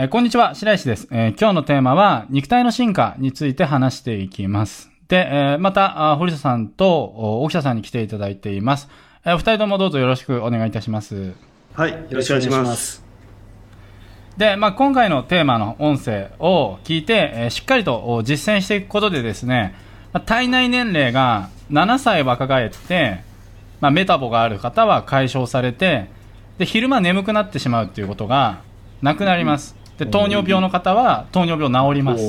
えーこんにちは、白石です、えー今日のテーマは、肉体の進化について話していきます。で、えーまた、あ堀田さんとお沖田さんに来ていただいています。えーお二人ともどうぞよろしくお願いいたします。はい、よろしくお願いします。で、まあ、今回のテーマの音声を聞いて、えーしっかりとお実践していくことでですね、まあ体内年齢が7歳若返って、まあ、メタボがある方は解消されて、で、昼間眠くなってしまうっていうことがなくなります。で、糖尿病の方は糖尿病治ります。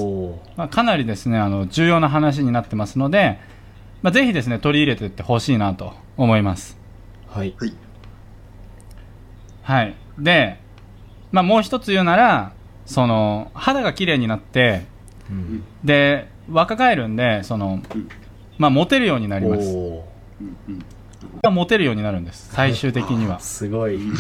まあ、かなりですね、あの、重要な話になってますので、まあ、ぜひですね、取り入れていってほしいなと思います。はい。はい。はい。で、まあ、もう一つ言うなら、その、肌が綺麗になって、うんで、若返るんで、そのうん、まあ、モテるようになります。モテるようになるんです。最終的にはー。すごい。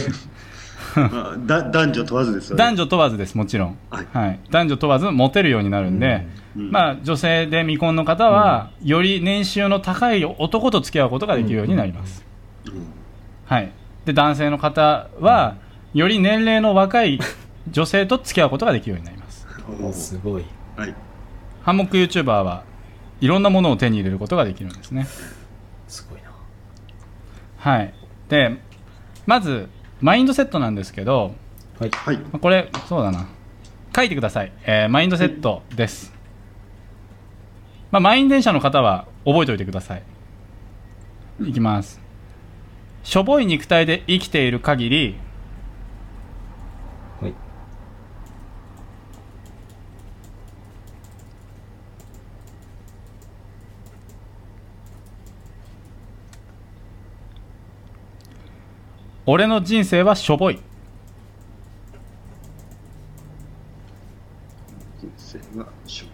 まあ、だ男女問わずです。男女問わずです、もちろん。はいはい。男女問わずモテるようになるんで、うんまあ、女性で未婚の方は、より年収の高い男と付き合うことができるようになります。うんはい。で、男性の方は、より年齢の若い女性と付き合うことができるようになります。すごい。はい。ハンモック YouTuber はいろんなものを手に入れることができるんですね。すごいな。はい。で、まず、マインドセットなんですけど、はい。はい。まあこれ、そうだな。書いてください。えーマインドセットです。まあ、満員電車の方は覚えておいてください。いきます。しょぼい肉体で生きている限り、俺の人生はしょぼい。人生はしょ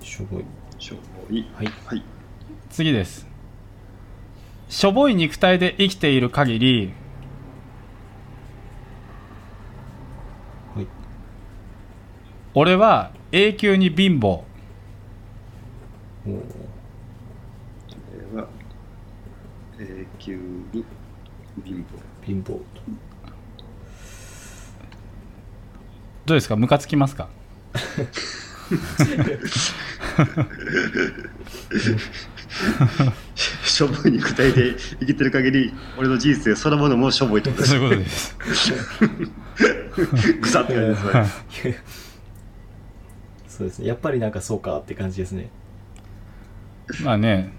ぼしょぼい。い。しょぼい。はい。はい。次です。しょぼい肉体で生きている限り、はい。俺は永久に貧乏。永久に貧乏。貧乏。どうですか？ムカつきますか？しょぼい肉体で生きてる限り、俺の人生そのものもしょぼいと。そういうことです。ぐさって感じですね。そうですね。やっぱりなんかそうかって感じですね。まあね、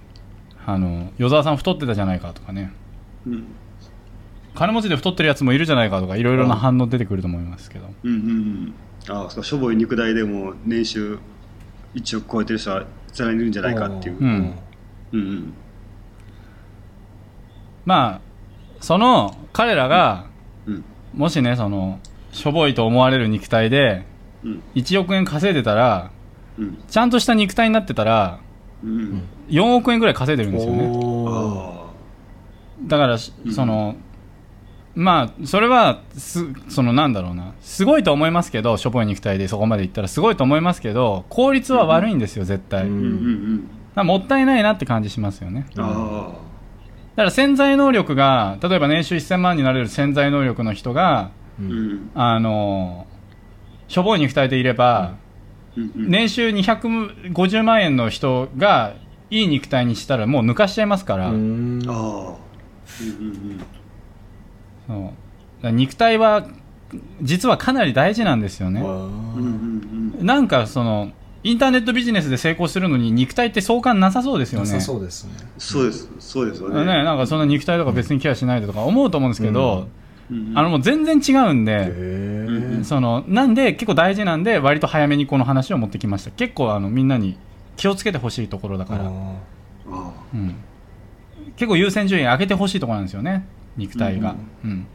あの、与沢さん太ってたじゃないかとかね、うん。金持ちで太ってるやつもいるじゃないかとか、いろいろな反応出てくると思いますけど。うんうんうん。ああ、そうかしょぼい肉体でも年収1億超えてる人はさらにいるんじゃないかっていう。ううんんうん。まあ、その彼らが、うん。もしね、その、しょぼいと思われる肉体で、うん。1億円稼いでたら、うん。ちゃんとした肉体になってたら、うん。4億円ぐらい稼いでるんですよね。だからし、うんその、まあ、それは、す、その、なんだろうな。すごいと思いますけど、しょぼい肉体でそこまでいったらすごいと思いますけど、効率は悪いんですよ、絶対。うだかあ。うんもったいないなって感じしますよね。だから潜在能力が、例えば年収1000万になれる潜在能力の人が、う。んん。あの、しょぼい肉体でいれば。年収250万円の人が、いい肉体にしたらもう抜かしちゃいますから、うーん。ああ。そう肉体は、実はかなり大事なんですよね。わうん。うんうんうん。なんかその、インターネットビジネスで成功するのに肉体って相関なさそうですよね。ーなさそうですね。そうです。そうですよね、ね。なんかそんな肉体とか別にケアしないでとか思うと思うんですけど、うんうんあのもう全然違うんで。そのなんで結構大事なんで割と早めにこの話を持ってきました結構あのみんなに気をつけてほしいところだから、ああうん、結構優先順位上げてほしいところなんですよね肉体が、うん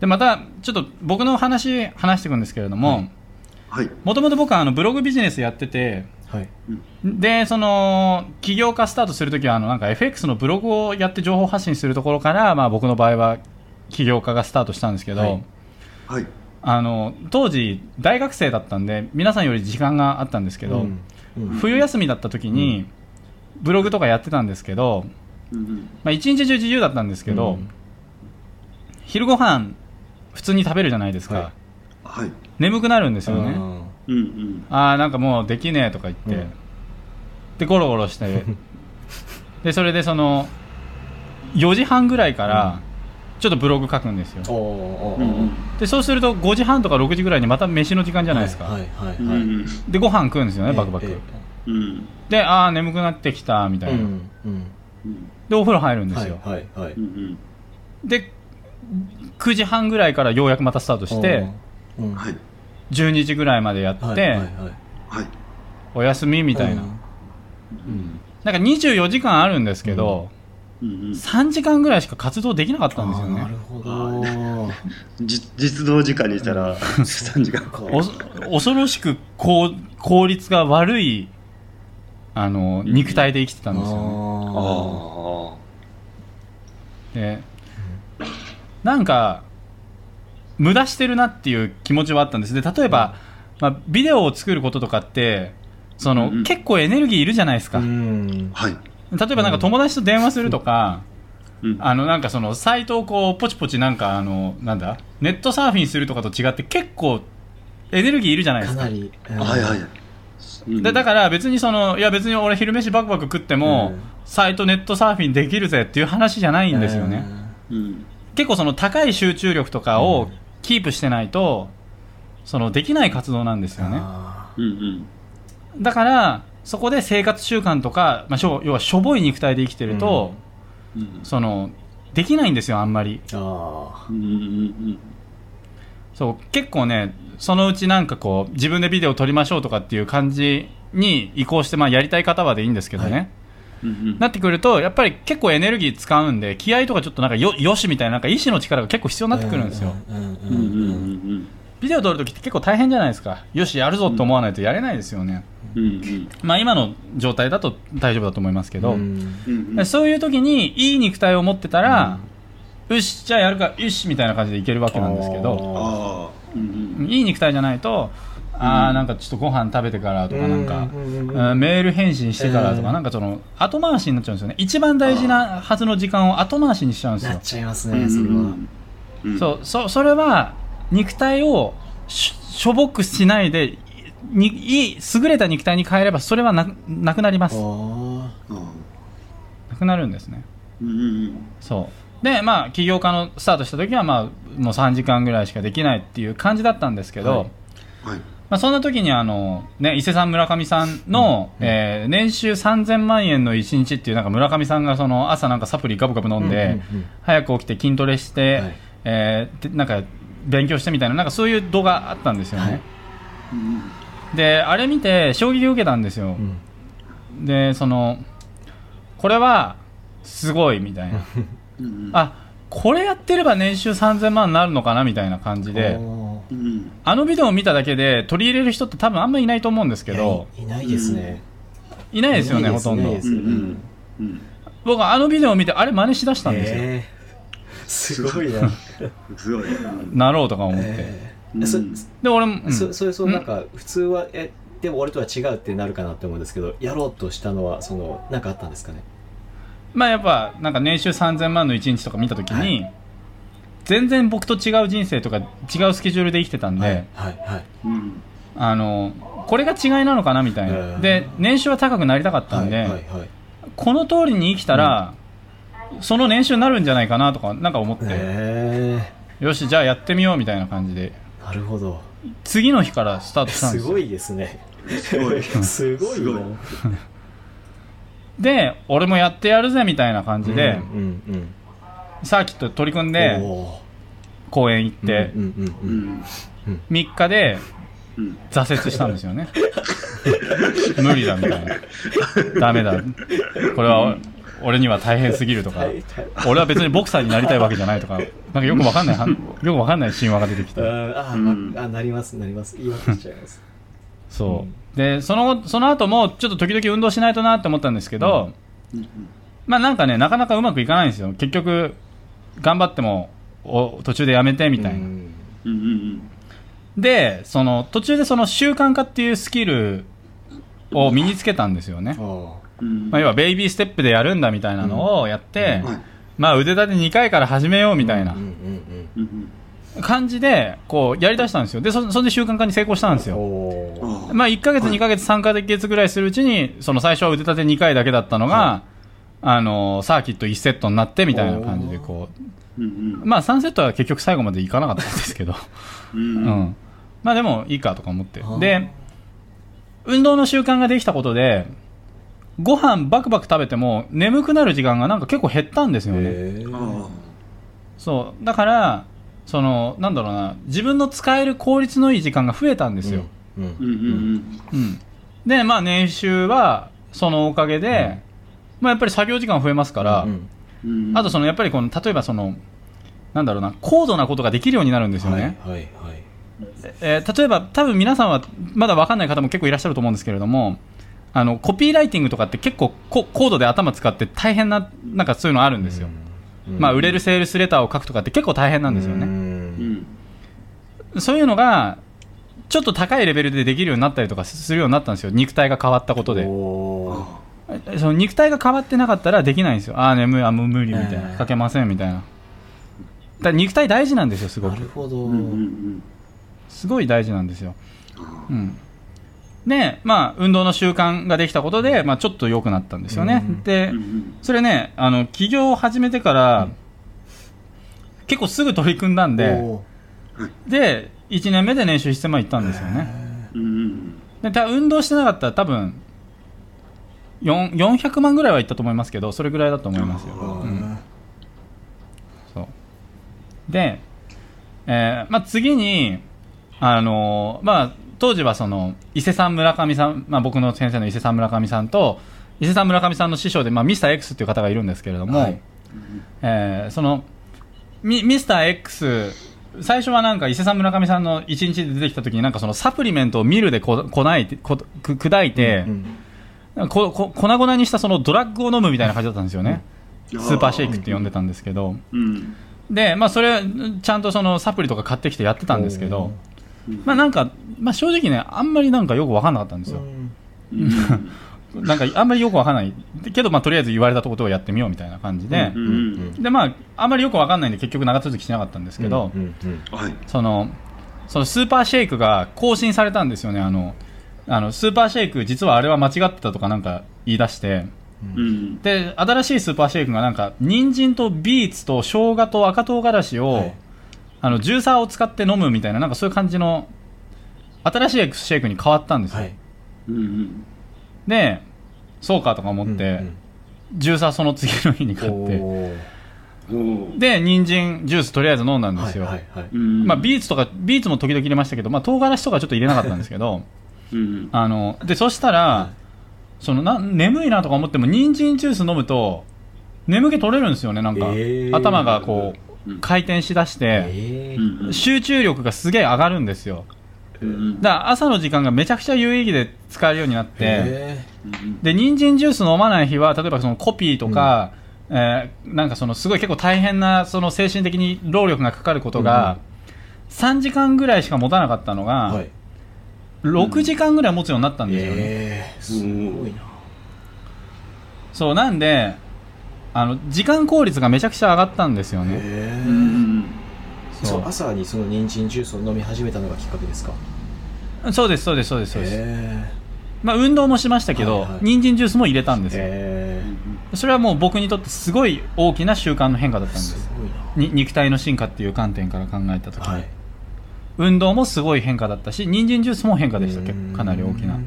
でまたちょっと僕の話話していくんですけれどもあ。はい。もともと僕はあのブログビジネスやっててーはい。でその起業家スタートするときはあのなんか FX のブログをやって情報発信するところから、まあ、僕の場合は起業家がスタートしたんですけど、はいはい。あの当時大学生だったんで皆さんより時間があったんですけど、うんうん冬休みだった時にブログとかやってたんですけど、うんうん。まあ、一日中自由だったんですけど、うん昼ご飯普通に食べるじゃないですか、はい。はい。眠くなるんですよね。うん。うんああなんかもうできねえとか言って、うん。でゴロゴロして。でそれでその4時半ぐらいからちょっとブログ書くんですよ。でそうすると5時半とか6時ぐらいにまた飯の時間じゃないですか、はいはいうんはい。うんでご飯食うんですよねバクバク、えうん。でああ眠くなってきたみたいな、えうんうん。うん。でお風呂入るんではいすよ、はいはい。うんうん。で9時半ぐらいからようやくまたスタートしてうん。うん。はい。12時ぐらいまでやって、はいはいはい。はい。お休みみたいな、うん。なんか24時間あるんですけど、うん。うん3時間ぐらいしか活動できなかったんですよね。なるほど。じ実動時間にしたら3時間お恐ろしく効効率が悪いあの肉体で生きてたんですよね、あでなんか無駄してるなっていう気持ちはあったんです。で例えば、まあ、ビデオを作ることとかってその、うんうん。結構エネルギーいるじゃないですか、はい。例えばなんか友達と電話するとか、うん。あのなんかそのサイトをこうポチポチなんかあのなんだネットサーフィンするとかと違って結構エネルギーいるじゃないですか。かなり。はいはい。うん。でだから別にそのいや別に俺昼飯バクバク食っても、うん。サイトネットサーフィンできるぜっていう話じゃないんですよね、うん結構その高い集中力とかをキープしてないとそのできない活動なんですよね。あうんうん。だからそこで生活習慣とか、まあ、しょ要はしょぼい肉体で生きてると、うん。そのできないんですよあんまり。ー。あうんうん。そう結構ねそのうちなんかこう自分でビデオ撮りましょうとかっていう感じに移行して、まあ、やりたい方はでいいんですけどね、はい。うんうんなってくるとやっぱり結構エネルギー使うんで気合とかちょっとなんかよよしみたいななんか意志の力が結構必要ーになってくるんですよ、うんうんうんうんうん。うんビデオ撮るときって結構大変じゃないですか。よしやるぞと思わないとやれないですよね、うんうん。まあ今の状態だと大丈夫だと思いますけど、うんうんでそういう時にいい肉体を持ってたら、よしじゃあやるかよしみたいな感じでいけるわけなんですけど。うんうん。いい肉体じゃないとあーなんかちょっとご飯食べてからとかなんか、メール返信してからとか、うん。なんかその後回しになっちゃうんですよね。一番大事なはずの時間を後回しにしちゃうんですよ。なっ、ちゃいますうん。ねそれは。うん。そうそそれは肉体をししょぼくしないでにいい優れた肉体に変えればそれはななくなります。ああなくなるんですね。ーうんうん。そう。でまあ起業家のスタートした時はまあもう3時間ぐらいしかできないっていう感じだったんですけど、はい。はいまあ、そんな時にあの、ね、伊勢さん村上さんの、うんえー年収3000万円の1日っていうなんか村上さんがその朝なんかサプリガブガブ飲んで、うんうんうん早く起きて筋トレして、はい。えーでなんか勉強してみたいななんかそういう動画あったんですよね、はい。うんであれ見て衝撃を受けたんですよ。う、ん。でそのこれはすごいみたいな。あこれやってれば年収3000万になるのかなみたいな感じでうん。あのビデオを見ただけで取り入れる人って多分あんまりいないと思うんですけど。いないですね。いないですよねほとんど。いないですうんうん。うん。僕はあのビデオを見てあれ真似しだしたんですよ、へー。すごいな。すごい。なろうとか思って、えうん。ーそで俺も、うん。そそれそうなん。うんか普通はえでも俺とは違うってなるかなって思うんですけどやろうとしたのはそのなんかあったんですかね？まあやっぱなんか年収3000万の1日とか見た時に、は全然僕と違う人生とか違うスケジュールで生きてたんで、はいはいはい。うんあのこれが違いなのかなみたいな、うんで年収は高くなりたかったんで、はいはいはい。この通りに生きたら、その年収になるんじゃないかなとかなんか思って、へよしじゃあやってみようみたいな感じで。ーなるほど。次の日からスタートしたんですすよごいですね。すごい。すごいなすごい。で俺もやってやるぜみたいな感じで、うんうんサーキット取り組んうんで公園行って、うんうんううんん。3日でうん。挫折したんですよね。無理だみたいな。ダメだ。これは俺には大変すぎるとか。俺は別にボクサーになりたいわけじゃないとか。なんかよくわかんないよくわかんない神話が出てきて。あーああなりますなります。言い訳しちゃいます。そう。でそのその後もちょっと時々運動しないとなって思ったんですけど、うん。まあなんかねなかなかうまくいかないんですよ。結局頑張ってもお途中でやめてみたいな、うんうんうん。でその途中でその習慣化っていうスキルを身につけたんですよね、あうん。まあ、要はベイビーステップでやるんだみたいなのをやって、はい。まあ腕立て2回から始めようみーたいな、うんうんうんうん。感じでこうやりだしたんですよ。でそそれで習慣化に成功したんですよ。まあ、1ヶ月、2ヶ月、3ヶ月ぐらいするうちに、その最初は腕立て2回だけだったのが、はあのサーキット1セットになってみたいな感じでこうんう、まあ、3セットは結局最後までいかなかったんですけど、うんううん。んまあでもいいかとか思って。で運動の習慣ができたことでご飯バクバク食べても眠くなる時間がなんか結構減ったんですよね、そう。だからそのなんだろうな自分の使える効率のいい時間が増えたんですよ、うんうんうんうん。うん、でまあ年収はそのおかげで、まあ、やっぱり作業時間増えますから、うんうん。あとそのやっぱりこの例えばそのなんだろうな高度なことができるようになるんですよね、はいはいはい。えー例えば多分皆さんはまだ分かんない方も結構いらっしゃると思うんですけれどもあのコピーライティングとかって結構こ高度で頭使って大変ななんかそういうのあるんですよ、うんまあ、売れるセールスレターを書くとかって結構大変なんですようね、うん。んそういうのがちょっと高いレベルでできるようになったりとかするようになったんですよ。肉体が変わったことでその肉体が変わってなかったらできないんですよ。ああ眠いあもう無理みたいな、ええ。書けませんみたいな。だ肉体大事なんですよすごく。なるほど、うんうんすごい大事なんですよ、うん、でまあ運動の習慣ができたことで、まあ、ちょっと良くなったんですよね、うんでうんうん。それねあの起業を始めてから、結構すぐ取り組んだんでで1年目で年収1000万いったんですよね、うんうんでた運動してなかったら多分4 400万ぐらいはいったと思いますけどそれぐらいだと思いますよ、うん。そう。で、えーまあ、次に、あのーまあ、当時はその伊勢さん村上さん、まあ、僕の先生の伊勢さん村上さんと伊勢さん村上さんの師匠で、まあ、ミスター X っていう方がいるんですけれども、はい。えーそのミミスター X 最初はなんか伊勢さん村上さんの一日で出てきた時になんかそのサプリメントをミルでここないてこく砕いて、うんここ粉々にしたそのドラッグを飲むみたいな感じだったんですよね、うん。スーパーシェイクって呼んでたんですけど、うん。で、まあ、それちゃんとそのサプリとか買ってきてやってたんですけど、まあなんか、まあ、正直ねあんまりなんかよく分かんなかったんですよ、うん。なんかあんまりよく分かんない。けど、まあ、とりあえず言われたことをやってみようみたいな感じで。う、んでまああんまりよく分かんないんで結局長続きしなかったんですけど、そのそのスーパーシェイクが更新されたんですよねあのあのスーパーシェイク実はあれは間違ってたとかなんか言い出してうん。で新しいスーパーシェイクがなんか人参とビーツと生姜と赤唐辛子を、はい。あのジューサーを使って飲むみたいななんかそういう感じの新しいシェイクに変わったんですよ、はい。うんでそうかとか思って、うんジューサーその次の日に買ってで人参ジュースとりあえず飲んだんですよ、はいはいはい。うん。まあ、ビーツとかビーツも時々入れましたけど、まあ、唐辛子とかちょっと入れなかったんですけど うんあのでそしたら、はそのな眠いなとか思っても人参ジュース飲むと眠気取れるんですよねなんか、えー。頭がこううん。回転しだして、えー。うん集中力がすげえ上がるんですよ。うんだから朝の時間がめちゃくちゃ有意義で使えるようになってで人参ジュース飲まない日は例えばそのコピーとか、えーなんかそのすごい結構大変なその精神的に労力がかかることが、3時間ぐらいしか持たなかったのが、ーはい6時間ぐらい持つようになったんですよね、えーすごいな。そうなんであの時間効率がめちゃくちゃ上がったんですよね、へー。うん。そう朝にその人参ジュースを飲み始めたのがきっかけですか？そうですそうですそうですそうです、へまあ、運動もしましたけど、はいはい。人参ジュースも入れたんですよ、えそれはもう僕にとってすごい大きな習慣の変化だったんです。肉体の進化っていう観点から考えた時に、はい運動もすごい変化だったし人参ジュースも変化でした結うん。構かなり大きな。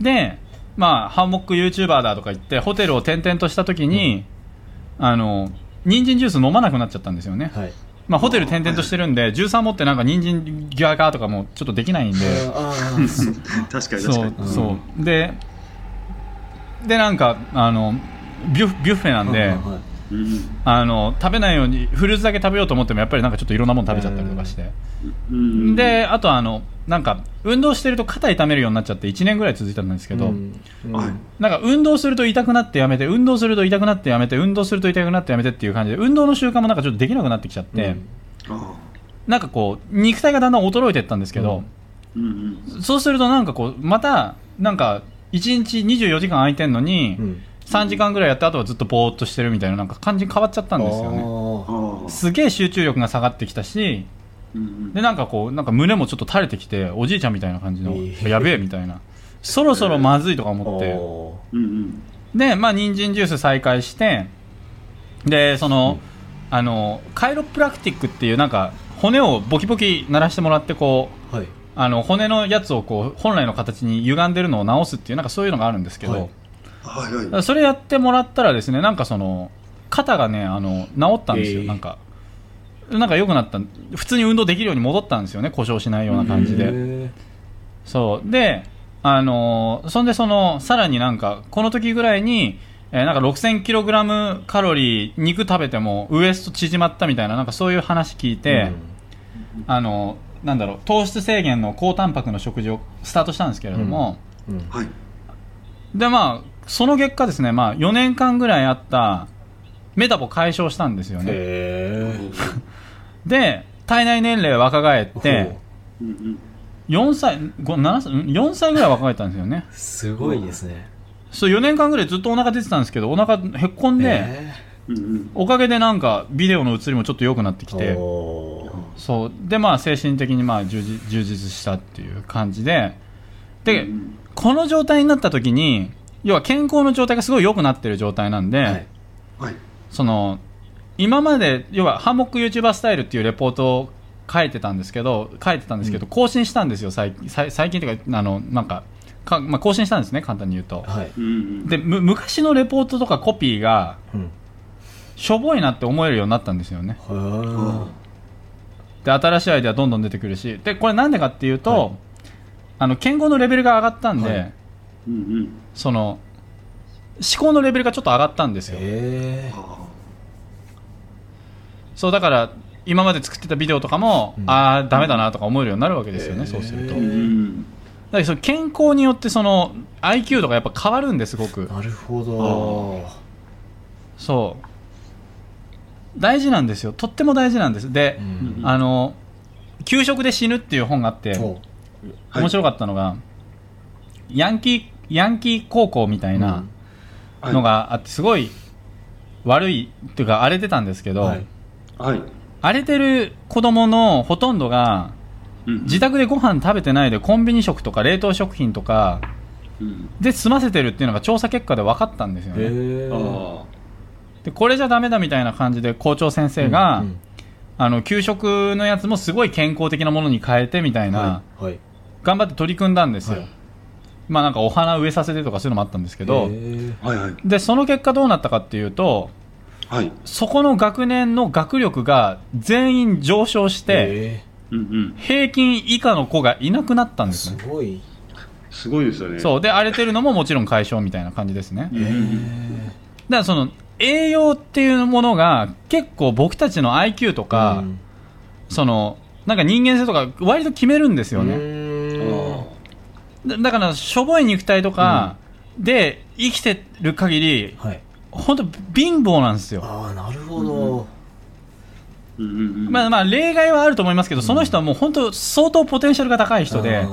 でまあハンモック YouTuber だとか言ってホテルを転々とした時に、あの人参ジュース飲まなくなっちゃったんですよね、はい。まあ、ホテル転々としてるんで13持ってなんか人参ギャーガーとかもちょっとできないんで。確かに確そうかにうん。そうででなんかあのビュッビュッフェなんで、はいうん。あの食べないようにフルーツだけ食べようと思ってもやっぱりなんかちょっといろんなもの食べちゃったりとかして、うん。であとあのなんか運動してると肩痛めるようになっちゃって1年ぐらい続いたんですけど、うん。なんか運動すると痛くなってやめて運動すると痛くなってやめて運動すると痛くなってやめてっていう感じで運動の習慣もなんかちょっとできなくなってきちゃって、あなんかこう肉体がだんだん衰えていったんですけど、ーうんそうするとなんかこうまたなんか1日24時間空いてんのに、うん3時間ぐらいやってあとはずっとぼーっとしてるみたいななんか感じに変わっちゃったんですよね。すげえ集中力が下がってきたしでなんかこうなんか胸もちょっと垂れてきておじいちゃんみたいな感じの、ええやべえみたいな。そろそろまずいとか思って、んうん。でまあ人参ジュース再開してでその、あのカイロプラクティックっていうなんか骨をボキボキ鳴らしてもらってこうーはい。あの骨のやつをこう本来の形に歪んでるのを直すっていうなんかそういうのがあるんですけど、はいはいはいそれやってもらったらですねなんかその肩がねあの治ったんですよ、えーなんかなんか良くなった普通に運動できるように戻ったんですよね故障しないような感じで、へそう。であのーそんでそのさらになんかこの時ぐらいに、えーなんか 6000kg カロリー肉食べてもウエスト縮まったみたいななんかそういう話聞いーて、あのなんだろう糖質制限の高タンパクの食事をスタートしたんですけれども、うん。うん。はいでまあその結果ですね、まあ、4年間ぐらいあったメタボ解消したんですよね。へ で体内年齢若返っえてうんう。ん4歳ご7歳ん4歳ぐらい若返ったんですよね。すごいですね。そう4年間ぐらいずっとお腹出てたんですけどお腹へっこんで、おかげでなんかビデオの映りもちょっと良くなってきー。てそう。でまあ精神的にまあ充実したっていう感じで。で、うん。この状態になった時に要は健康の状態がすごい良くなってる状態なんで、はい。はい。その今まで要はハンモック YouTuber スタイルっていうレポートを書いてたんですけど書いてたんですけど、うん。更新したんですよ最最最近というかあのなんかか、まあ、更新したんですね簡単に言うと。はい。うんうんでむ昔のレポートとかコピーがうん。しょぼいなって思えるようになったんですよね。はで新しいアイデアどんどん出てくるし。でこれなんでかっていうと、はい。あの健康のレベルが上がったんで、はいうんうん。その思考のレベルがちょっと上がったんですよ、へえあそうだから今まで作ってたビデオとかも、うん。ああダメだなとか思えるようになるわけですよね、へーそうすると。だからその健康によってその IQ とかやっぱ変わるんですすごく。なるほど。そう。大事なんですよ。とっても大事なんです。でう、ん。あの「給食で死ぬ」っていう本があって面白かったのが、ヤンキーヤンキー高校みたいなはいのがあってすごい悪いっていうか荒れてたんですけど、はい。はい。荒れてる子供のほとんどがうん自宅でご飯食べてないでコンビニ食とか冷凍食品とかうん。で済ませてるっていうのが調査結果で分かったんですよね。でこれじゃダメだみたいな感じで校長先生が、うんあの給食のやつもすごい健康的なものに変えてみたいな、はい。頑張って取り組んだんですよ、はいまあなんかお花植えさせてとかそういうのもあったんですけど、はいはい。でその結果どうなったかっていうとはい。そこの学年の学力が全員上昇してへうんうん。平均以下の子がいなくなったんーですね。すごい。すごいですよね。そう。で荒れてるのももちろん解消みたいな感じですね。だからその栄養っていうものが結構僕たちの IQ とか、うん。そのなんか人間性とか割と決めるんですようね、だだからしょぼい肉体とかで生きてる限りはい。本当貧乏なんですよ。ああなるほど。ーうんうんうん。まあまあ例外はあると思いますけど、その人はもう本当相当ポテンシャルが高い人で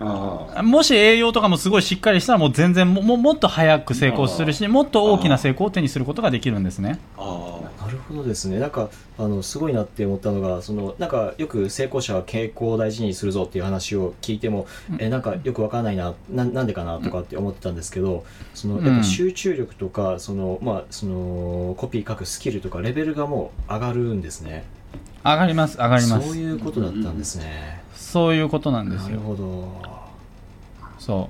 もし栄養とかもすごいしっかりしたらもう全然もももっと早く成功するしもっと大きな成功を手にすることができるんですね。ー。あーなるほどですね。なんかあのすごいなって思ったのがそのなんかよく成功者は傾向を大事にするぞっていう話を聞いても、えなんかよくわからないなななんでかなとかって思ってたんですけどそのやっぱ集中力とかその、まあ、そのコピー書くスキルとかレベルがもう上がるんですね。上がります上がります。そういうことだったんですね、そういうことなんですなるよほど。そ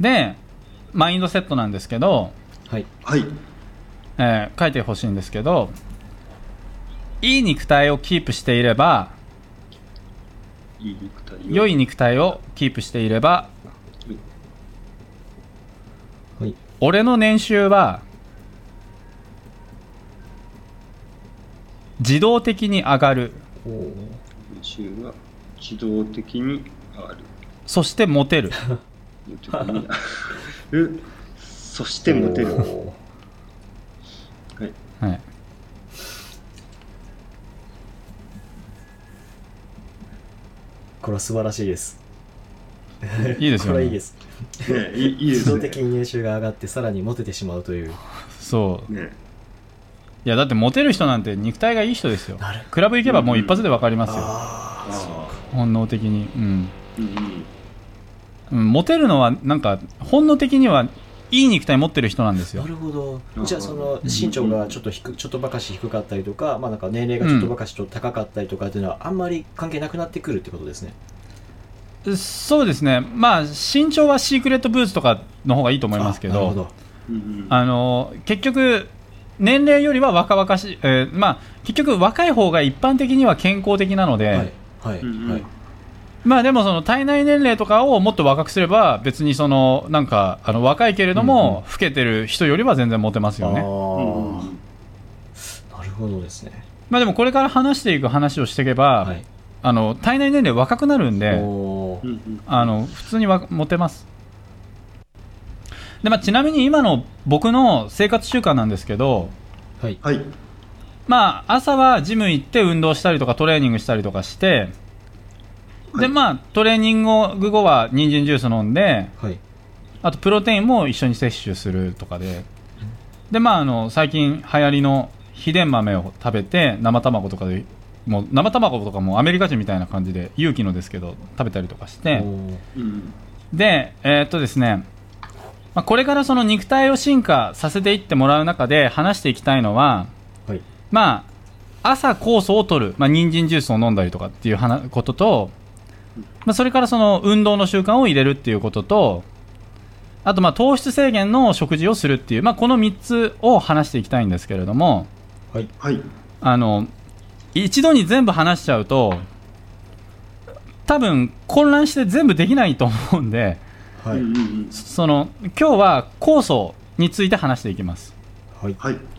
う。でマインドセットなんですけど、はい。あはい。えー書いてほしいんですけどいい肉体をキープしていればいい肉体を。良い肉体をキープしていればはい。俺の年収は自動的に上がる。年収が自動的に上がる。そしてモテる。そしてモテる。はい。はい。これは素晴らしいです。いいですよね。これはいいです。ねいいいいですね。自動的に年収が上がってさらにモテてしまうという。そう。ね。いいやだってモテる人なんて肉体がいい人ですよ。クラブ行けばもう一発で分かりますよ、ああそうあ本能的に。うん、ーうんうん。うん、モテるのはなんか本能的にはいい肉体持ってる人なんですよ。なるほど。うん。じゃあその身長がちょっと低ちょっとばかし低かったりとか,、まあ、なんか年齢がちょっとばかしちょっと高かったりとかっていうのはあんまり関係なくなってくるってことですね、そうですね。まあ身長はシークレットブーツとかの方がいいと思いますけどあなるほど。うんうん。あの結局年齢よりは若々しい、えーまあ、結局若い方が一般的には健康的なので、はいはい、うんうん。はい。まあでもその体内年齢とかをもっと若くすれば別にそのなんかあの若いけれども、老けてる人よりは全然モテますよね。あうんー。うんなるほどですね。まあでもこれから話していく話をしていけば、はい。あの体内年齢若くなるんであの普通にわモテます。で、まあ、ちなみに今の僕の生活習慣なんですけどはい。はいまあ朝はジム行って運動したりとかトレーニングしたりとかしてはい。でまあトレーニング後は人参ジュース飲んではい。あとプロテインも一緒に摂取するとかで。でまああの最近流行りの秘伝豆を食べて生卵とかでもう生卵とかもアメリカ人みたいな感じで勇気のですけど食べたりとかして。うんでえーっとですねまあ、これからその肉体を進化させていってもらう中で話していきたいのは、はいまあ、朝酵素を取る、まあ、人参ジュースを飲んだりとかっていう話ことと、まあ、それからその運動の習慣を入れるっていうこととあとまあ糖質制限の食事をするっていう、まあ、この3つを話していきたいんですけれどもはい。はい。あの一度に全部話しちゃうと多分混乱して全部できないと思うんではい。その今日は酵素について話していきます。はい。はい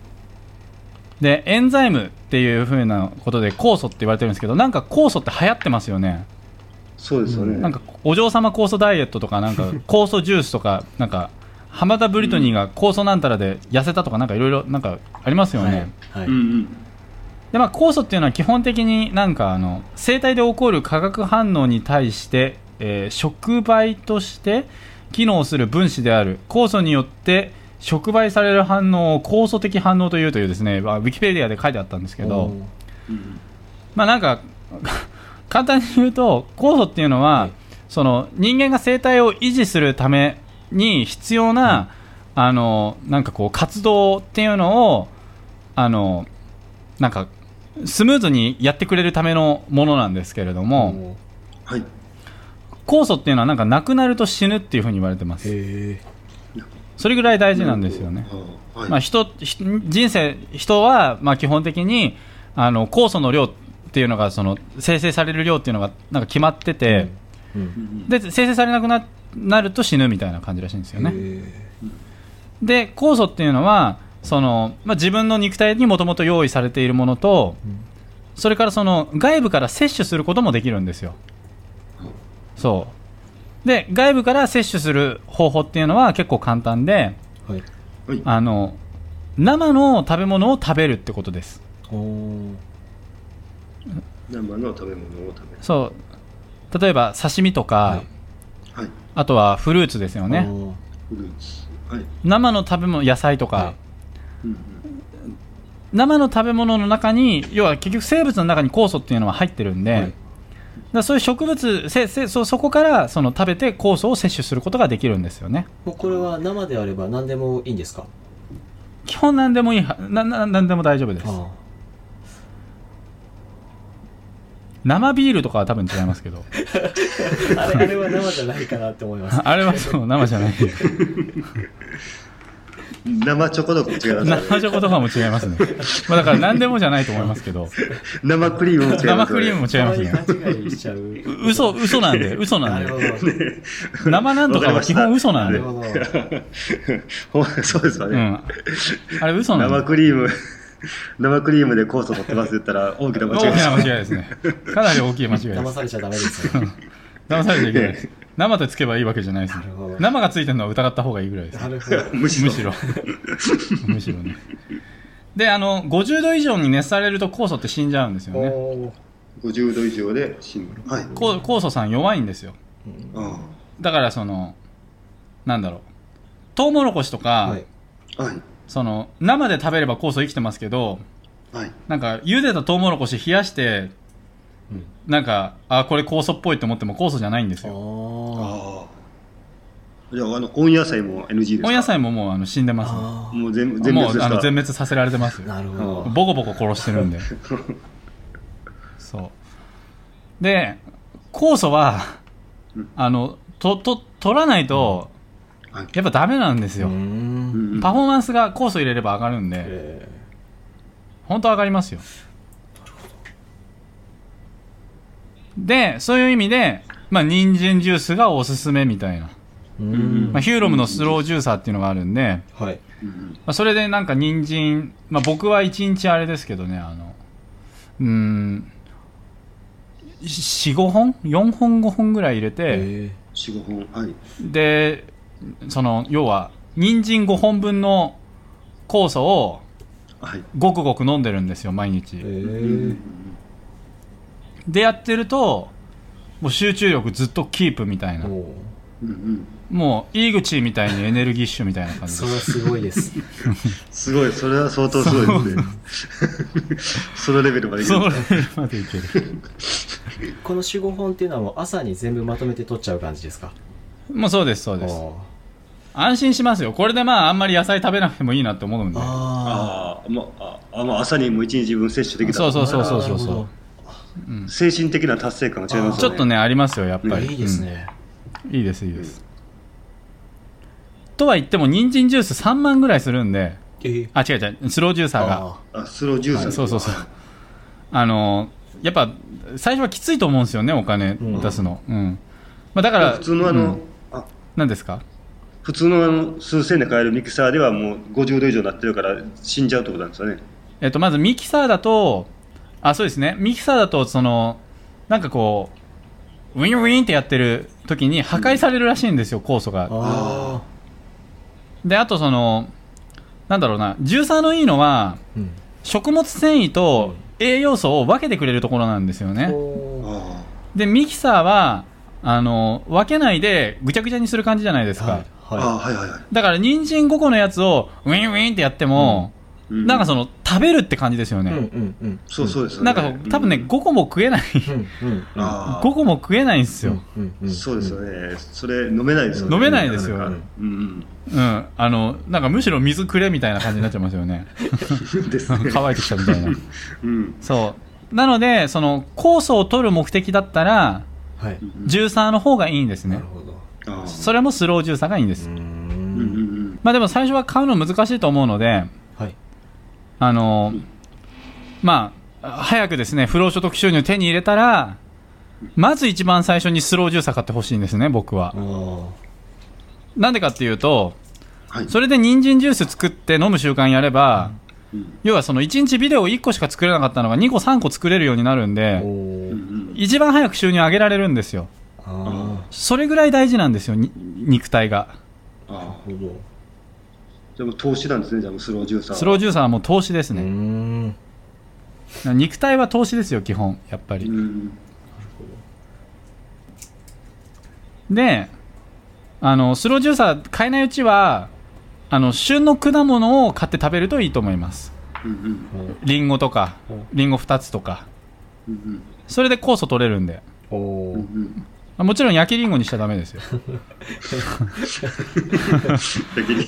でエンザイムっていう風なことで酵素って言われてるんですけどなんか酵素って流行ってますよね。そうですよね。なんかお嬢様酵素ダイエットとかなんか 酵素ジュースとかなんか浜田ブリトニーが酵素なんたらで痩せたとかなんかいろいろなんかありますよね、はい。うんうん。でまあ酵素っていうのは基本的になんかあの生体で起こる化学反応に対して、えー触媒として機能する分子である。酵素によって触媒される反応を酵素的反応というというですね、まあ、ウィキペディアで書いてあったんですけど、う。んまあなんか 簡単に言うと酵素っていうのは、はい。その人間が生態を維持するために必要な、あのなんかこう活動っていうのをあのなんかスムーズにやってくれるためのものなんですけれども、はい。酵素っていうのはなんかなくなると死ぬっていうふうに言われてますそれぐらい大事なんですよね、あはい。まあ、人ひ人生人はまあ基本的にあの酵素の量っていうのがその生成される量っていうのがなんか決まってて、うん。うんで生成されなくななると死ぬみたいな感じらしいんですよね、へで酵素っていうのはその、まあ、自分の肉体にもともと用意されているものとそれからその外部から摂取することもできるんですよ。そうで外部から摂取する方法っていうのは結構簡単ではい。はい。あの生の食べ物を食べるってことです。生の食べ物を食べる。そう。例えば刺身とか、はい。はい。あとはフルーツですよね。フルーツ。はい。生の食べ物野菜とか、はい。うん。生の食べ物の中に要は結局生物の中に酵素っていうのは入ってるんで、はいだそういう植物せせそそこからその食べて酵素を摂取することができるんですよね。もうこれは生であれば何でもいいんですか？基本何でもいいはなな何でも大丈夫です。あ生ビールとかは多分違いますけど。あ あれあれは生じゃないかなって思います。あれはそう生じゃない生チョコとかも違いますね。生チョコとかも違いますね。まあだから何でもじゃないと思いますけど。生クリームも違います生クリームも違いたますね。勘違いしちゃうう嘘嘘なんで嘘ななんるで生なんとかは基本嘘なんるほど。ほんそうですよね、うん。あれ嘘なんで。生クリーム生クリームで酵素取ってますって言ったら大きな間大き違いです。な間違いですね。かなり大きい間違いです。騙されちゃダメですよ。騙されちゃいけないです生でつけばいいわけじゃないです。なるほど。生がついてるのは疑った方がいいぐらいですなるほど。むしろ。むしろ。ね。であの50度以上に熱されると酵素って死んじゃうんですよね。おー。50度以上で死ぬ。はい。こ酵素さん弱いんですよ。あだからそのなんだろう。トウモロコシとか、はい。あはい。その生で食べれば酵素生きてますけどはい。なんか茹でたトウモロコシ冷やしてうんなんかあこれ酵素っぽいと思っても酵素じゃないんですよ。あああじゃああの温野菜も NG ですか？温野菜ももうあの死んでます、あもう全部全も滅あの全滅させられてますよ。なるほど。ボコボコ殺してるんで。そう。で酵素はうん。あのとと取らないとはいやっぱダメなんですよ、パフォーマンスが酵素入れれば上がるんで。え本当上がりますよでそういう意味でまあ人参ジュースがおすすめみたいな、まあ、ヒューロムのスロージューサーっていうのがあるんで、はい。うんまあ、それでなんか人参、まあ、僕は1日あれですけどねあのうーん45本？4本5本ぐらい入れて、え45本はい。でその要は人参5本分の酵素をはい。ごくごく飲んでるんですよ毎日、ーえうんーでやってるともう集中力ずっとキープみたいな。もう井口みたいにエネルギッシュみたいな感じ。で それはすごいです。すごい。それは相当すごいですね。そのレベルまでいける。そのレベルまでいける。この45本っていうのはもう朝に全部まとめて取っちゃう感じですか？もうそうですそうです。あ安心しますよ。これでまああんまり野菜食べなくてもいいなって思うんで。ー。あああ、まあ、あまあ朝にも一日分摂取できたそうそうーそうそうそう。なるほど。うん精神的な達成感が違いますよね。ちょっとねありますよやっぱり。いいですね、うん。いいですいいです、とは言っても人参ジュース3万ぐらいするんで。えーあ違う違う。スロージューサーが。ああ。スロージュース、はいそうそうそう。あのやっぱ最初はきついと思うんですよねお金出すの。うん、まあ、だから普通のあの、うん。あ。何ですか？普通のあの数千で買えるミキサーではもう50度以上になってるから死んじゃうってことなんですよね。えっとまずミキサーだとあそうですね。ミキサーだとそのなんかこうウィンウィンってやってる時に破壊されるらしいんですよ酵素が。あであとそのなんだろうなジューサーのいいのはーうん。食物繊維と栄養素を分けてくれるところなんですよね。でミキサーはあの分けないでぐちゃぐちゃにする感じじゃないですか、はいあ、はあはいはいはい。だから人参5個のやつをウィンウィンってやっても、うんなんかその食べるって感じですよいうんうね、んうん。そうそうですよなんねか多分ね、5個も食えない。うんうん。うん。あ5個も食えないんですよ、そうですよね、それ飲めないですよね。飲めないですよ。うん。うん、あのなんかむしろ水くれみたいな感じになっちゃいますよね。乾いてきたみたいな。うん。そう。なのでその酵素を取る目的だったらはい。ジューサーの方がいいんですね。なるほど。ああ。それもスロージューサーがいいんです、うーうんうんん。まあでも最初は買うの難しいと思うのではいあのまあ早くですね不労所得収入手に入れたらまず一番最初にスロージューサー買ってほしいんですね僕は。なんでかっていうとはい。それで人参ジュース作って飲む習慣やれば、うん。要はその1日ビデオ1個しか作れなかったのが2個3個作れるようになるんで一番早く収入上げられるんですよ。あそれぐらい大事なんですよに肉体がじゃあもう投資なんですねじゃあスロージューサーは。スロージューサーはもう投資ですね、ん。肉体は投資ですよ基本やっぱり、うん。であのスロージューサー買えないうちはあの旬の果物を買って食べるといいと思います。うんうん。リンゴとかうんリンゴ2つとか。うんそれで酵素取れるんで。おうんうーん。まあもちろん焼きリンゴにしちゃダメですよ。逆に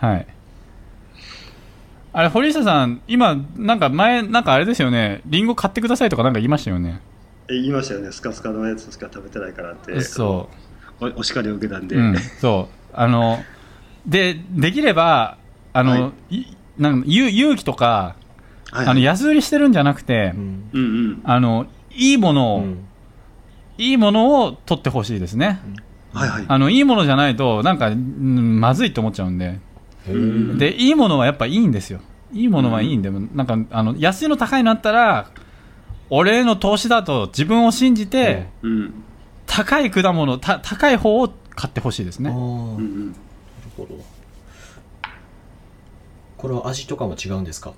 はい。あれ堀下さん今なんか前なんかあれですよね。リンゴ買ってくださいとかなんか言いましたよね。え言いましたよね。スカスカのやつしか食べてないからって。そおお叱りを受けたんで、う、うん、そう。あのでできればあの、、はい。なん勇気とかはい。あの安売りしてるんじゃなくて、うんうんうん。あのいいものを、うん。いいものを取ってほしいですね、はいはい。あのいいものじゃないとなんか、うんまずいと思っちゃうんで。でいいものはやっぱいいんですよ。いいものはいいんで、なんかあの安いの高いのあったら俺への投資だと自分を信じて、うん。高い果物た高い方を買ってほしいですね。あー。うんうなるんほど。これは味とかも違うんですか？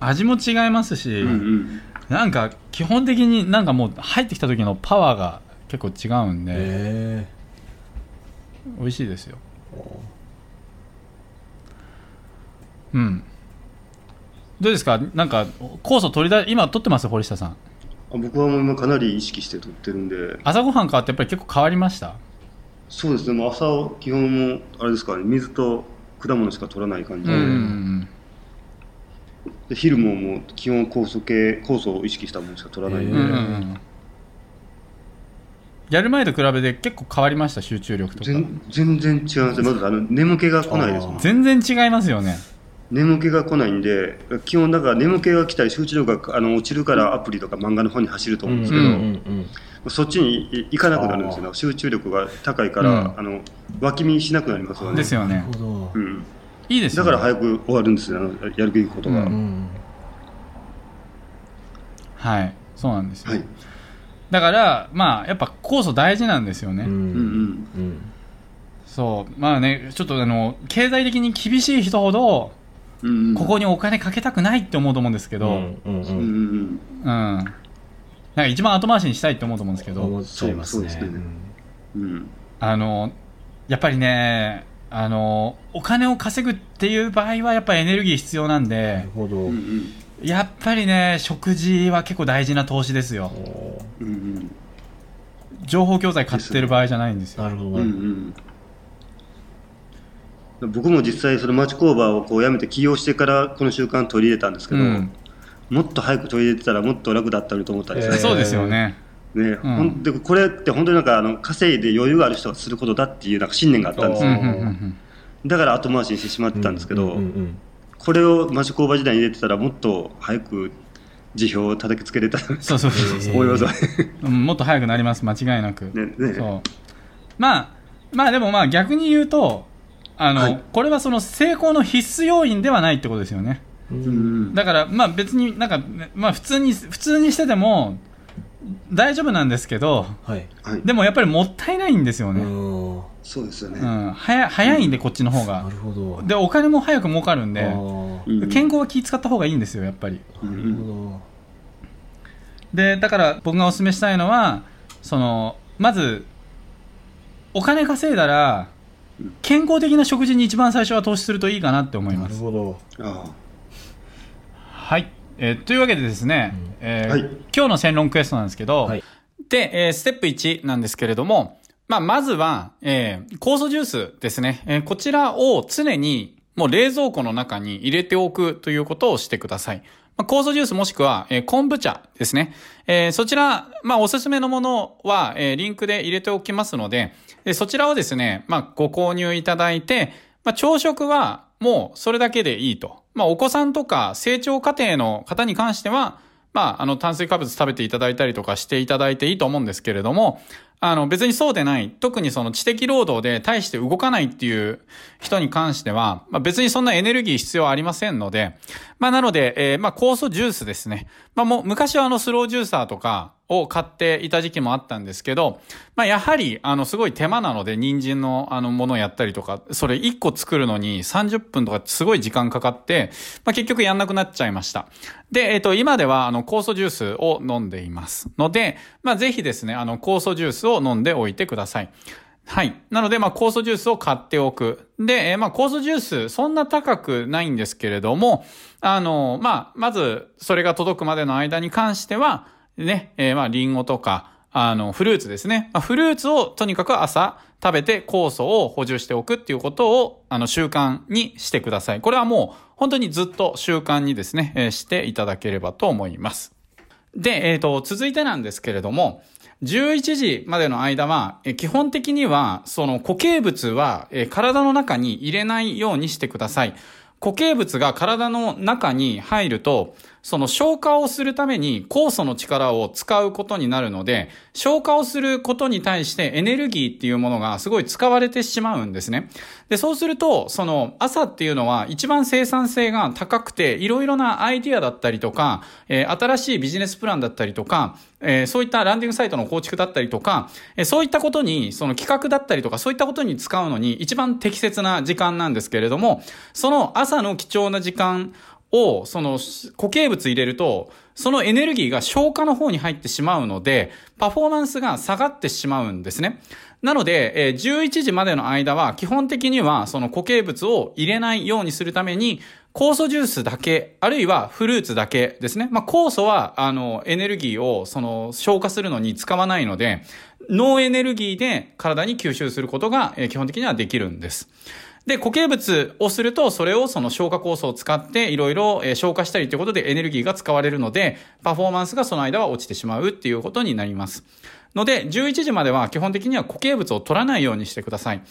味も違いますし、うんうん。なんか基本的になんかもう入ってきた時のパワーが結構違うんで、へ美味しいですよ。えうん。どうですか？なんか酵素取りだ今取ってます？堀下さん。あ僕はもう今かなり意識して取ってるんで。朝ごはん変わってやっぱり結構変わりました？そうですね。もう朝基本もあれですかね。水と果物しか取らない感じで,、うんうんで昼ももう基本酵素系酵素を意識したものしか取らないんで、うんうんうん。やる前と比べて結構変わりました集中力とか。全全然違います。まずあの眠気が来ないですもん。あ全然違いますよね。眠気が来ないんで基本だから眠気が来たり集中力があの落ちるからアプリとか漫画の方に走ると思うんですけど、うんうんそっちにい行かなくなるんですよ。集中力が高いから、うん。あの脇見しなくなりますよね。ですよね。うん、いいですよね。だから早く終わるんですよあのやるべきことが、ううんはい。そうなんですよ、はい。だからまあやっぱ酵素大事なんですよね、うんうん。うんうん。そう。まあねちょっとあの経済的に厳しい人ほどうんうん。ここにお金かけたくないって思うと思うんですけど、うんうんうん。うんうんなんか一番後回しにしたいって思うと思うんですけど、そうそうですね。うん。あのやっぱりねあのお金を稼ぐっていう場合はやっぱりエネルギー必要なんなでやっぱりね食事は結構大事な投資ですよ。うんうん。情報教材買ってる場合じゃないんですよ。なるほど。うんうん。僕も実際その町工場をこう辞めて起業してからこの習慣取り入れたんですけど、うん。もっと早く取り入れてたらもっと楽だったのにと思ったんですよえーそうですよねね、ほんでこれって本当になんかあの稼いで余裕がある人がすることだっていうなんか信念があったんですよ。だから後回しにしてしまってたんですけど、これを町工場時代に入れてたらもっと早く辞表を叩きつけれたらそうそうそうそう。思いますもっと早くなります間違いなく、ねね。そう。まあまあでもまあ逆に言うとあの、はい。これはその成功の必須要因ではないってことですよね。だからまあ別になんか、ねまあ、普通に普通にしてても大丈夫なんですけどはい。はい、でもやっぱりもったいないんですよね、うん。そうですよね、うん、早早いんでこっちの方ながるほど。でお金も早く儲かるんあでー。うん。健康は気使った方がいいんですよやっぱり。なるんほでだから僕がお勧めしたいのはそのまずお金稼いだらうん健康的な食事に一番最初は投資するといいかなって思いどなます。るほど。あはい、えーというわけでですね、えーはい今日の戦論クエストなんですけど、はいで、えーステップ1なんですけれども、まあ、まずは、えー酵素ジュースですね、えーこちらを常にもう冷蔵庫の中に入れておくということをしてください。まあ、酵素ジュースもしくは、えー昆布茶ですね。えーそちら、まあ、おすすめのものは、えーリンクで入れておきますので、でそちらをですね、まあ、ご購入いただいて、まあ、朝食はもうそれだけでいいと。まあ、お子さんとか成長過程の方に関しては、まあ、あの、炭水化物食べていただいたりとかしていただいていいと思うんですけれども、あの、別にそうでない、特にその知的労働で大して動かないっていう人に関しては、まあ、別にそんなエネルギー必要ありませんので、まあ、なので、えーまあ、酵素ジュースですね。まあ、もう、昔はあの、スロージューサーとかを買っていた時期もあったんですけど、まあ、やはり、あの、すごい手間なので、人参のあの、ものをやったりとか、それ1個作るのに30分とかすごい時間かかって、まあ、結局やんなくなっちゃいました。で、えっ、と、今では、あの、酵素ジュースを飲んでいます。ので、まあ、ぜひですね、あの、酵素ジュースをを飲んでおいてください。はい。なので、まあ、酵素ジュースを買っておく。で、えーまあ、酵素ジュース、そんな高くないんですけれども、あの、まあ、まず、それが届くまでの間に関しては、ね、えーまあ、リンゴとか、あの、フルーツですね。まあ、フルーツをとにかく朝食べて酵素を補充しておくっていうことを、あの、習慣にしてください。これはもう、本当にずっと習慣にですね、えーしていただければと思います。で、えっ、と、続いてなんですけれども、11時までの間は、基本的には、その固形物は、体の中に入れないようにしてください。固形物が体の中に入ると、その消化をするために酵素の力を使うことになるので、消化をすることに対してエネルギーっていうものがすごい使われてしまうんですね。で、そうすると、その朝っていうのは一番生産性が高くて、いろいろなアイディアだったりとか、えー新しいビジネスプランだったりとか、えーそういったランディングサイトの構築だったりとか、えーそういったことに、その企画だったりとか、そういったことに使うのに一番適切な時間なんですけれども、その朝の貴重な時間を、その固形物入れると、そのエネルギーが消化の方に入ってしまうので、パフォーマンスが下がってしまうんですね。なので、えー11時までの間は基本的にはその固形物を入れないようにするために酵素ジュースだけ、あるいはフルーツだけですね。まあ、酵素は、あの、エネルギーを、その、消化するのに使わないので、ノーエネルギーで体に吸収することが、えー基本的にはできるんです。で、固形物をすると、それをその消化酵素を使っていろいろ消化したりということでエネルギーが使われるので、パフォーマンスがその間は落ちてしまうっていうことになります。ので、11時までは基本的には固形物を取らないようにしてください。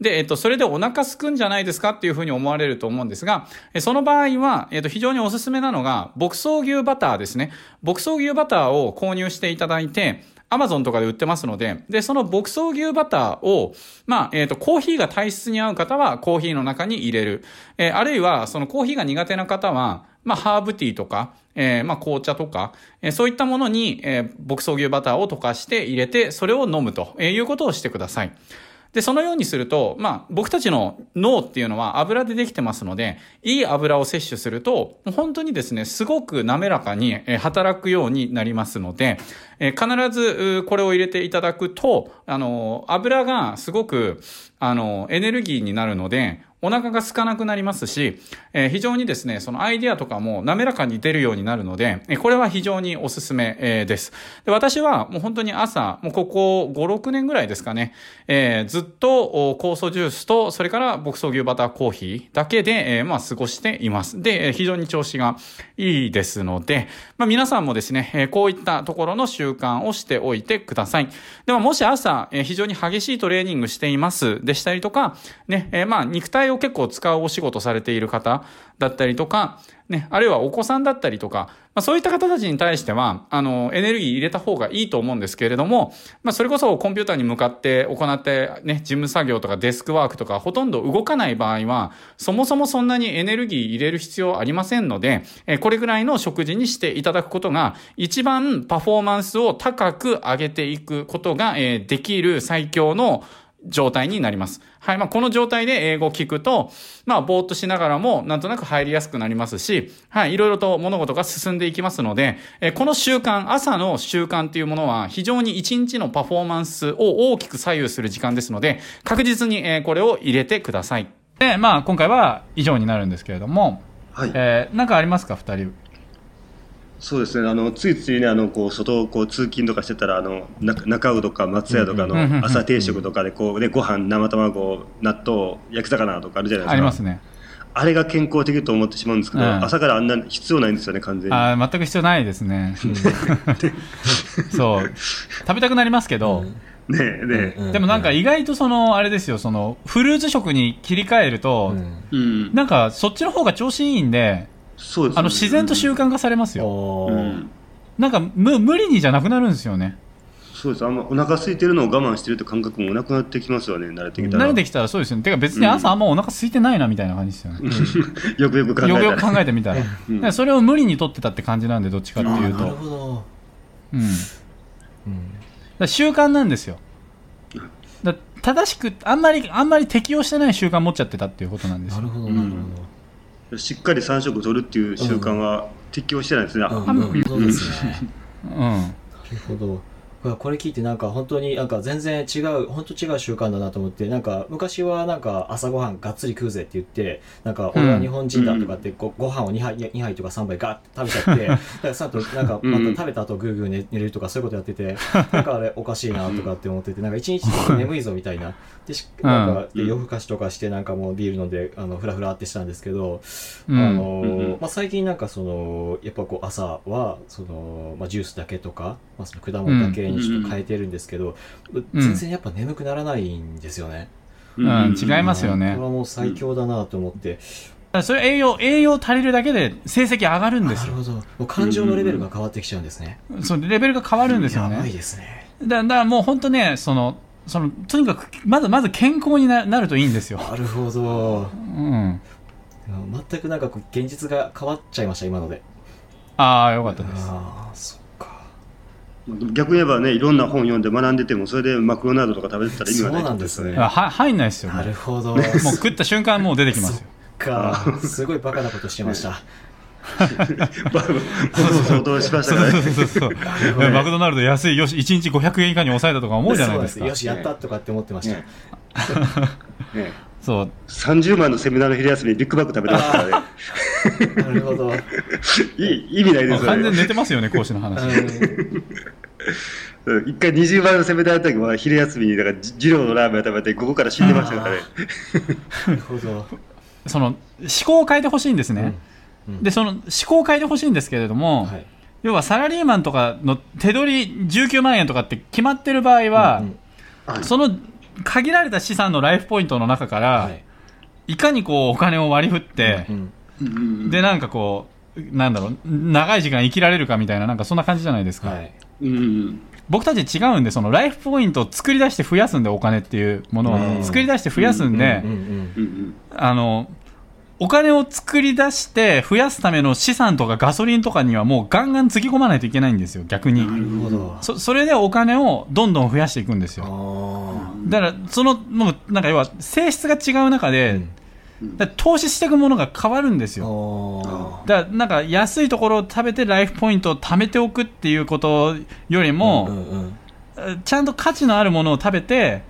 で、えっと、それでお腹すくんじゃないですかっていうふうに思われると思うんですが、その場合は、えっと、非常におすすめなのが、牧草牛バターですね。牧草牛バターを購入していただいて、アマゾンとかで売ってますので、で、その牧草牛バターを、まあ、えっ、と、コーヒーが体質に合う方はコーヒーの中に入れる。えーあるいは、そのコーヒーが苦手な方は、まあ、ハーブティーとか、えーまあ、紅茶とか、えーそういったものに、えー牧草牛バターを溶かして入れて、それを飲むということをしてください。で、そのようにすると、まあ、僕たちの脳っていうのは油でできてますので、いい油を摂取すると、本当にですね、すごく滑らかに働くようになりますので、必ずこれを入れていただくと、あの、油がすごく、あの、エネルギーになるので、お腹が空かなくなりますし、えー非常にですね、そのアイディアとかも滑らかに出るようになるので、えこれは非常におすすめ、えです。で私はもう本当に朝、もうここ5、6年ぐらいですかね、えずっと酵素ジュースと、それから牧草牛バターコーヒーだけで、えまあ過ごしています。で、非常に調子がいいですので、まあ皆さんもですね、えこういったところの習慣をしておいてください。でももし朝、え非常に激しいトレーニングしていますでしたりとか、ね、えまあ肉体を結構使うお仕事されている方だったりとか、ね、あるいはお子さんだったりとか、まあそういった方たちに対しては、あの、エネルギー入れた方がいいと思うんですけれども、まあそれこそコンピューターに向かって行ってね、事務作業とかデスクワークとかほとんど動かない場合は、そもそもそんなにエネルギー入れる必要ありませんので、えこれぐらいの食事にしていただくことが、一番パフォーマンスを高く上げていくことが、えできる最強の状態になります。はい。まあ、この状態で英語を聞くと、まあ、ぼーっとしながらも、なんとなく入りやすくなりますし、はい。いろいろと物事が進んでいきますので、えーこの習慣、朝の習慣っていうものは、非常に一日のパフォーマンスを大きく左右する時間ですので、確実に、えーこれを入れてください。で、まあ、今回は以上になるんですけれども、はい、えー、なんかありますか、二人。そうですね。あのついついねあのこう外をこう通勤とかしてたらあのな中尾とか松屋とかうんうんうんうんの朝定食とかでこう、ね、ご飯生卵納豆焼き魚とかあるじゃないですか。ありますね。あれが健康的と思ってしまうんですけど、うん。朝からあんな必要ないんですよね完全に。あー全く必要ないですね。そう。食べたくなりますけど、ねえねえ。うん。でもなんか意外とその、あれですよ、その、フルーツ食に切り替えると、うん。うん。なんかそっちの方が調子いいんで、そうですねあの、自然と習慣化されますよ。うんなんか、む、無理にじゃなくなるんですよね。そうですあんまお腹空いてるのを我慢してるって感覚もなくなってきますよね慣れてきたら慣れてきたらそうですよね。てか別に朝あんまお腹空いてないなみたいな感じですよね。よくよく考えたらよくよく考えてみたら。だからそれを無理に取ってたって感じなんで、どっちかっていうと。なるほど、うん。うんら習慣なんですよ。だ正しく、あんまり、あんまり適応してない習慣持っちゃってたっていうことなんですよなる。ほどうんなるほしっかり3食取るっていう習慣は適応してないですね、ど、あうん。うん。そうですね。うん。なるほどこれ聞いてなんか本当になんか全然違う本当違う習慣だなと思ってなんか昔はなんか朝ごはんがっつり食うぜって言ってなんか俺は日本人だとかってごご飯を2杯 ,2 杯とか3杯ガッて食べちゃって だからその後なんかまた食べた後グーグー寝寝るとかそういうことやっててなんかあれおかしいなとかって思っててなんか一日眠いぞみたいな。でしなんかで夜更かしとかしてなんかもうビール飲んであのフラフラってしたんですけどうん。あのうんうん。まあ、最近なんかそのやっぱこう朝はその、まあ、ジュースだけとか、まあ、その果物だけにちょっと変えてるんですけど、全然やっぱ眠くならないんですよね。うん違いますよねこれはもう最強だなと思って、それ栄養、栄養足りるだけで成績上がるんですよ。なるほどもう感情のレベルが変わってきちゃうんですね。そう、レベルが変わるんですよやばい。ですね。だだからもう本当ね、その、その、とにかく、まず、まず健康になるといいんですよ。なるほど。うん。全くなんか現実が変わっちゃいました今ので。ああ、よかったです。ああそっか。逆に言えばねいろんな本読んで学んでてもそれでマクドナルドとか食べてたら意味がないそうなんですねあは入んないですよ。もなるほど。う食った瞬間もう出てきますよ。かすごいバカなことしてました。相当しましたからね。そうそうそマクドナルド安いよし1日500円以下に抑えたとか思うじゃないですかそうよしやったとかって思ってました、ねねそう30万のセミナーの昼休みにビッグバッグ食べてましたからね。なるほど いい意味ないですよ完全にね。寝てますよね講師の話一回20万のセミナーの時は昼休みにだからじ二郎のラーメンを食べて午後から死んでましたからね。なるほど、その思考を変えてほしいんですね、うんでその思考を変えてほしいんですけれども、はい。要はサラリーマンとかの手取り19万円とかって決まってる場合は、うんはい。その限られた資産のライフポイントの中から、はい。い、かにこうお金を割り振って、うんうんうん。でなんかこうなんだろう長い時間生きられるかみたいななんかそんな感じじゃないですか、はいうんうん。僕たち違うんでそのライフポイントを作り出して増やすんでお金っていうものうん。を作り出して増やすんで、あのお金を作り出して増やすための資産とかガソリンとかにはもうガンガンつぎ込まないといけないんですよ逆に。なるほど。そそれでお金をどんどん増やしていくんですあよー。だからそのもうなんか要は性質が違う中で、投資していくものが変わるんですよ。あだからなんか安いところを食べてライフポイントを貯めておくっていうことよりーも、うんうんうん。ちゃんと価値のあるものを食べて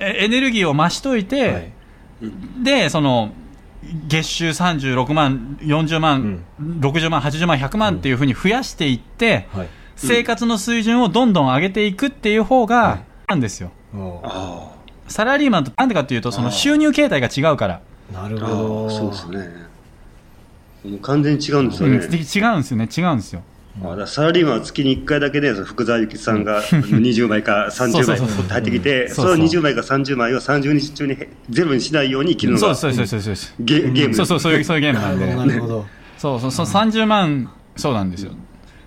えエネルギーを増しといて、はい。でその月収36万40万、60万80万100万っていうふうに増やしていって、はい。生活の水準をどんどん上げていくっていう方が、はい。なんですよ。おー。あサラリーマンとなんでかっていうとその収入形態が違うから、なるあほど。そうですね。もう完全に違うんですよね。うんで違うんですよね。違うんですよ。あだからサラリーマンは月に1回だけで、その福沢諭吉さんが20枚か30枚そうそうそう。入ってきて、そそうそう。の20枚か30枚を30日中にゼロにしないように生きるのがそうそうそうそうゲゲーム。そうそうそういうそういうゲームなんで。なるほど。そうそうそう30万そうなんですよ。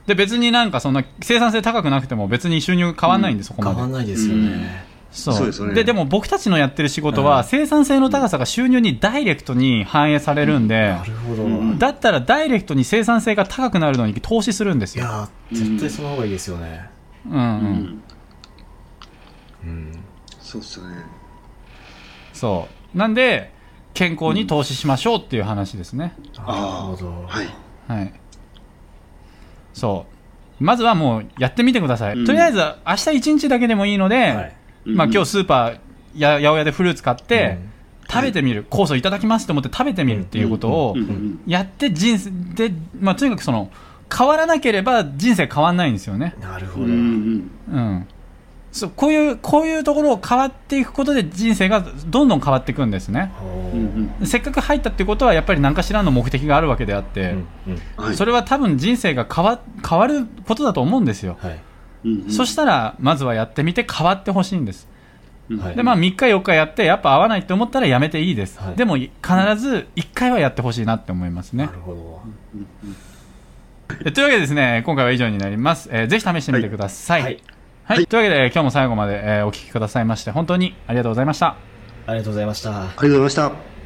で別になんかそんな生産性高くなくても別に収入変わんないんで、そこま変でわんないですよねそうですよねででも僕たちのやってる仕事うんは生産性の高さが収入にダイレクトに反映されるんで、なるほどうんだったらダイレクトに生産性が高くなるのに投資するんですよ。いやー絶対その方がいいですよねうんう。うんんうんそうっすよね。そう。なんで、健康に投資しましょうっていう話ですね。なるほどはい。はい。そう。まずはもうやってみてください。うんとりあえず明日一日だけでもいいので、はいまあ今日スーパーや八百屋でフルーツ買って、うん食べてみる、酵素いただきますと思って食べてみるっていうことをやって人生で、まあとにかくその、変わらなければ人生変わんないんですよね。なるほどうん。そう、こういう、こういうところを変わっていくことで人生がどんどん変わっていくんですね。せっかく入ったっていうことはやっぱり何かしらの目的があるわけであって、うんうんはい。それは多分人生が変わ変わることだと思うんですよ。はいうんうんそしたら、まずはやってみて変わってほしいんです。で、まあ3日4日やって、やっぱ合わないって思ったらやめていいです。はいでも、必ず1回はやってほしいなって思いますねな。るほどえというわけでですね、今回は以上になります。えーぜひ試してみてください。ははいい。というわけで、今日も最後まで、えーお聞きくださいまして、本当にありがとうございました。ありがとうございましたありがとうございました。